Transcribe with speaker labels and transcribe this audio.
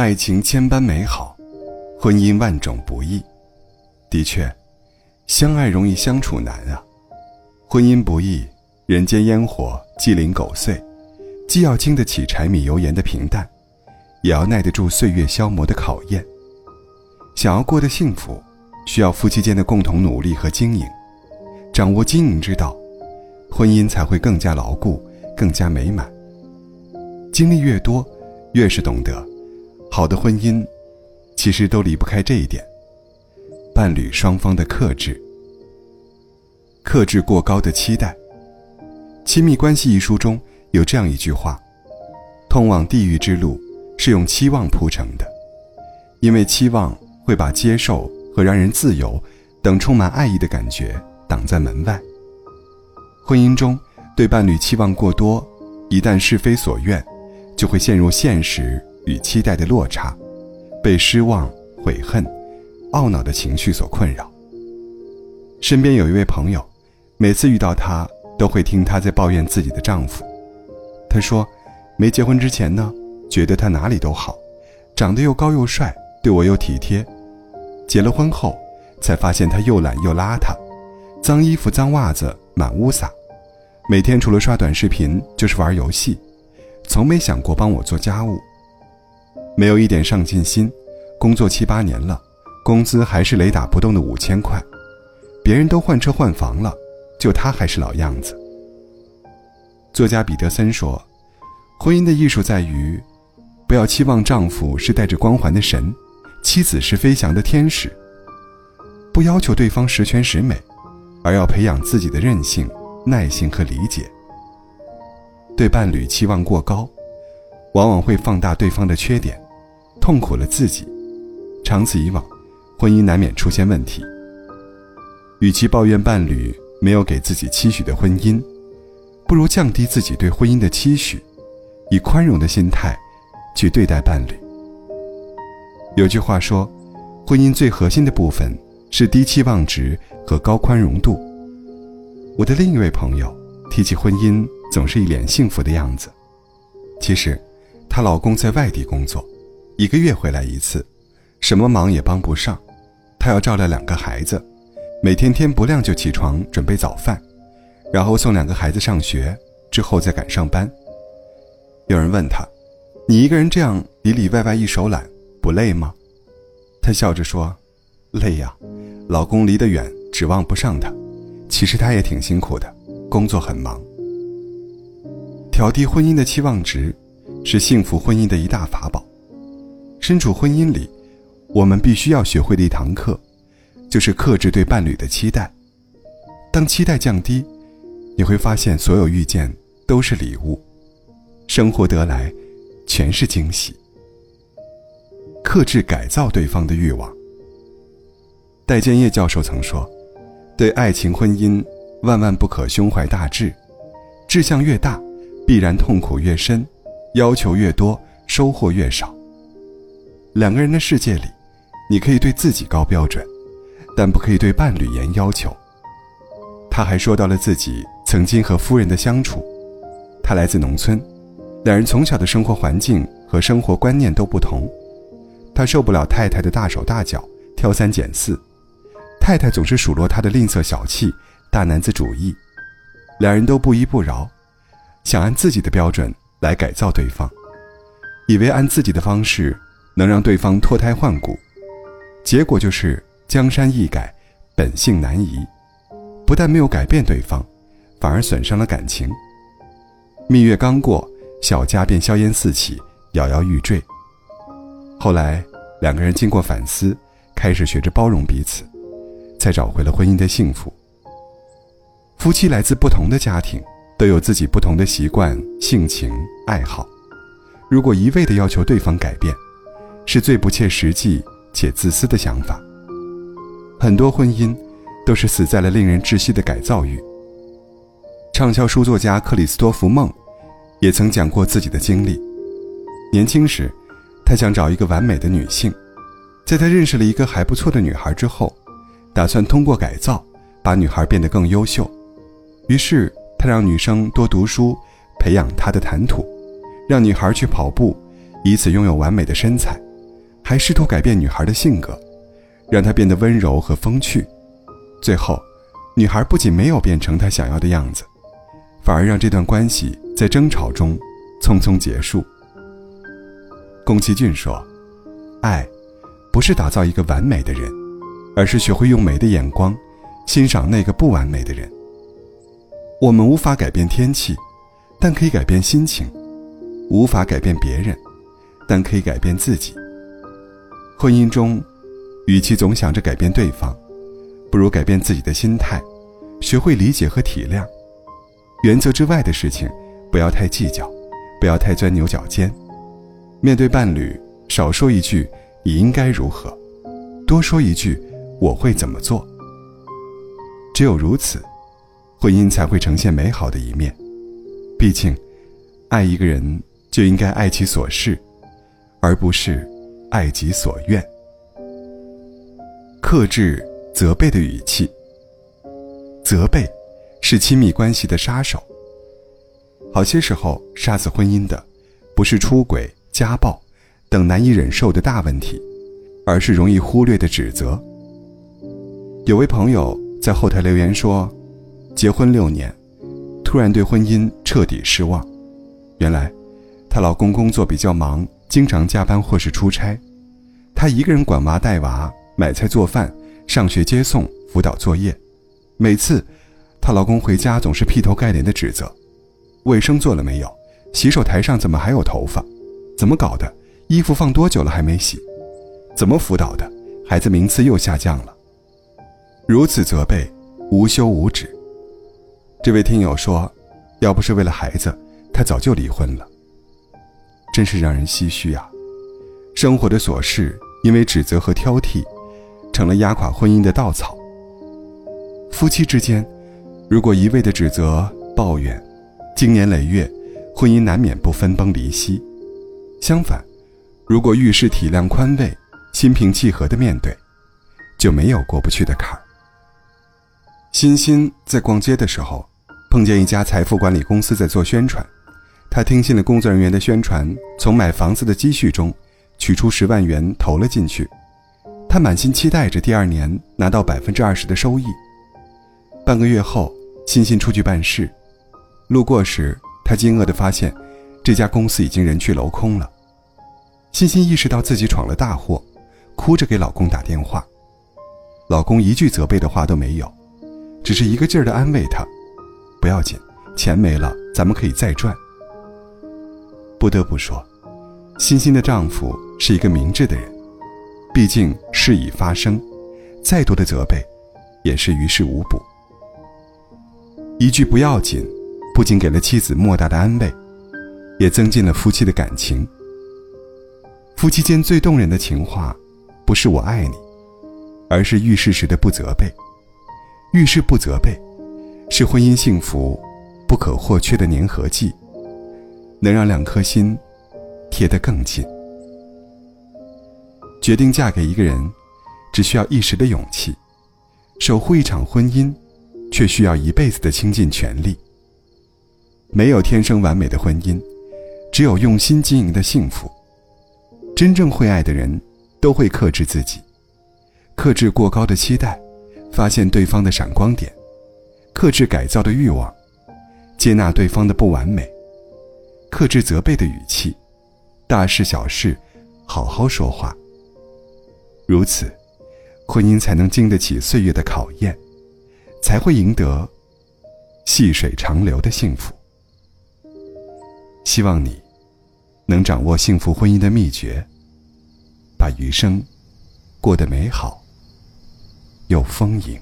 Speaker 1: 爱情千般美好，婚姻万种不易。的确，相爱容易相处难啊。婚姻不易，人间烟火鸡零狗碎，既要经得起柴米油盐的平淡，也要耐得住岁月消磨的考验。想要过得幸福，需要夫妻间的共同努力和经营，掌握经营之道，婚姻才会更加牢固，更加美满。经历越多，越是懂得。好的婚姻，其实都离不开这一点：伴侣双方的克制。克制过高的期待。《亲密关系》一书中有这样一句话：“通往地狱之路是用期望铺成的，因为期望会把接受和让人自由等充满爱意的感觉挡在门外。婚姻中对伴侣期望过多，一旦是非所愿，就会陷入现实。”与期待的落差，被失望、悔恨、懊恼的情绪所困扰。身边有一位朋友，每次遇到她，都会听她在抱怨自己的丈夫。她说：“没结婚之前呢，觉得他哪里都好，长得又高又帅，对我又体贴。结了婚后，才发现他又懒又邋遢，脏衣服、脏袜子满屋撒，每天除了刷短视频就是玩游戏，从没想过帮我做家务。”没有一点上进心，工作七八年了，工资还是雷打不动的五千块，别人都换车换房了，就他还是老样子。作家彼得森说：“婚姻的艺术在于，不要期望丈夫是带着光环的神，妻子是飞翔的天使。不要求对方十全十美，而要培养自己的韧性、耐心和理解。对伴侣期望过高，往往会放大对方的缺点。”痛苦了自己，长此以往，婚姻难免出现问题。与其抱怨伴侣没有给自己期许的婚姻，不如降低自己对婚姻的期许，以宽容的心态去对待伴侣。有句话说，婚姻最核心的部分是低期望值和高宽容度。我的另一位朋友提起婚姻，总是一脸幸福的样子。其实，她老公在外地工作。一个月回来一次，什么忙也帮不上，她要照料两个孩子，每天天不亮就起床准备早饭，然后送两个孩子上学，之后再赶上班。有人问她：“你一个人这样里里外外一手揽，不累吗？”她笑着说：“累呀，老公离得远，指望不上他。其实他也挺辛苦的，工作很忙。调低婚姻的期望值，是幸福婚姻的一大法宝。”身处婚姻里，我们必须要学会的一堂课，就是克制对伴侣的期待。当期待降低，你会发现所有遇见都是礼物，生活得来全是惊喜。克制改造对方的欲望。戴建业教授曾说：“对爱情婚姻，万万不可胸怀大志，志向越大，必然痛苦越深，要求越多，收获越少。”两个人的世界里，你可以对自己高标准，但不可以对伴侣严要求。他还说到了自己曾经和夫人的相处。他来自农村，两人从小的生活环境和生活观念都不同。他受不了太太的大手大脚、挑三拣四，太太总是数落他的吝啬小气、大男子主义。两人都不依不饶，想按自己的标准来改造对方，以为按自己的方式。能让对方脱胎换骨，结果就是江山易改，本性难移。不但没有改变对方，反而损伤了感情。蜜月刚过，小家便硝烟四起，摇摇欲坠。后来，两个人经过反思，开始学着包容彼此，才找回了婚姻的幸福。夫妻来自不同的家庭，都有自己不同的习惯、性情、爱好。如果一味的要求对方改变，是最不切实际且自私的想法。很多婚姻都是死在了令人窒息的改造欲。畅销书作家克里斯托弗·梦也曾讲过自己的经历。年轻时，他想找一个完美的女性，在他认识了一个还不错的女孩之后，打算通过改造把女孩变得更优秀。于是，他让女生多读书，培养她的谈吐，让女孩去跑步，以此拥有完美的身材。还试图改变女孩的性格，让她变得温柔和风趣。最后，女孩不仅没有变成他想要的样子，反而让这段关系在争吵中匆匆结束。宫崎骏说：“爱，不是打造一个完美的人，而是学会用美的眼光欣赏那个不完美的人。我们无法改变天气，但可以改变心情；无法改变别人，但可以改变自己。婚姻中，与其总想着改变对方，不如改变自己的心态，学会理解和体谅。原则之外的事情，不要太计较，不要太钻牛角尖。面对伴侣，少说一句‘你应该如何’，多说一句‘我会怎么做’。只有如此，婚姻才会呈现美好的一面。毕竟，爱一个人就应该爱其所事，而不是爱己所愿。克制。责备的语气。责备，是亲密关系的杀手。好些时候，杀死婚姻的，不是出轨、家暴等难以忍受的大问题，而是容易忽略的指责。有位朋友在后台留言说，结婚六年，突然对婚姻彻底失望。原来，她老公工作比较忙，经常加班或是出差，她一个人管娃带娃、买菜做饭。上学接送、辅导作业，每次她老公回家总是劈头盖脸的指责：卫生做了没有？洗手台上怎么还有头发？怎么搞的？衣服放多久了还没洗？怎么辅导的？孩子名次又下降了。如此责备，无休无止。这位听友说：“要不是为了孩子，他早就离婚了。”真是让人唏嘘啊！生活的琐事，因为指责和挑剔。成了压垮婚姻的稻草。夫妻之间，如果一味的指责、抱怨，经年累月，婚姻难免不分崩离析。相反，如果遇事体谅宽慰，心平气和的面对，就没有过不去的坎儿。欣欣在逛街的时候，碰见一家财富管理公司在做宣传，他听信了工作人员的宣传，从买房子的积蓄中取出十万元投了进去。他满心期待着第二年拿到百分之二十的收益。半个月后，欣欣出去办事，路过时，他惊愕地发现，这家公司已经人去楼空了。欣欣意识到自己闯了大祸，哭着给老公打电话。老公一句责备的话都没有，只是一个劲儿地安慰她：“不要紧，钱没了，咱们可以再赚。”不得不说，欣欣的丈夫是一个明智的人。毕竟事已发生，再多的责备，也是于事无补。一句“不要紧”，不仅给了妻子莫大的安慰，也增进了夫妻的感情。夫妻间最动人的情话，不是“我爱你”，而是遇事时的不责备。遇事不责备，是婚姻幸福不可或缺的粘合剂，能让两颗心贴得更近。决定嫁给一个人，只需要一时的勇气；守护一场婚姻，却需要一辈子的倾尽全力。没有天生完美的婚姻，只有用心经营的幸福。真正会爱的人，都会克制自己，克制过高的期待，发现对方的闪光点，克制改造的欲望，接纳对方的不完美，克制责备的语气，大事小事，好好说话。如此，婚姻才能经得起岁月的考验，才会赢得细水长流的幸福。希望你能掌握幸福婚姻的秘诀，把余生过得美好又丰盈。